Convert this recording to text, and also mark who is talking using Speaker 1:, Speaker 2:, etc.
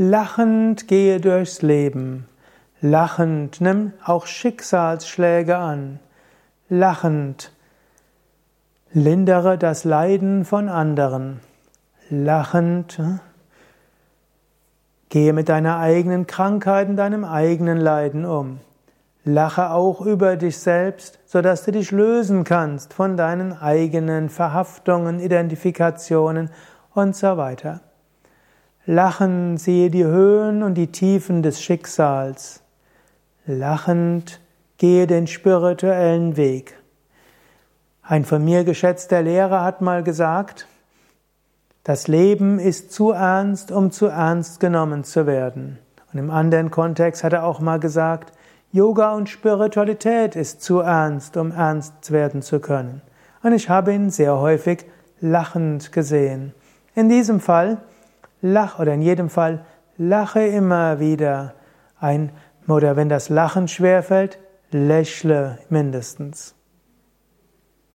Speaker 1: Lachend gehe durchs Leben. Lachend nimm auch Schicksalsschläge an. Lachend lindere das Leiden von anderen. Lachend hm, gehe mit deiner eigenen Krankheit und deinem eigenen Leiden um. Lache auch über dich selbst, sodass du dich lösen kannst von deinen eigenen Verhaftungen, Identifikationen und so weiter. Lachen siehe die Höhen und die Tiefen des Schicksals. Lachend gehe den spirituellen Weg. Ein von mir geschätzter Lehrer hat mal gesagt, das Leben ist zu ernst, um zu ernst genommen zu werden. Und im anderen Kontext hat er auch mal gesagt, Yoga und Spiritualität ist zu ernst, um ernst werden zu können. Und ich habe ihn sehr häufig lachend gesehen. In diesem Fall lach oder in jedem Fall lache immer wieder ein oder wenn das Lachen schwerfällt, lächle mindestens.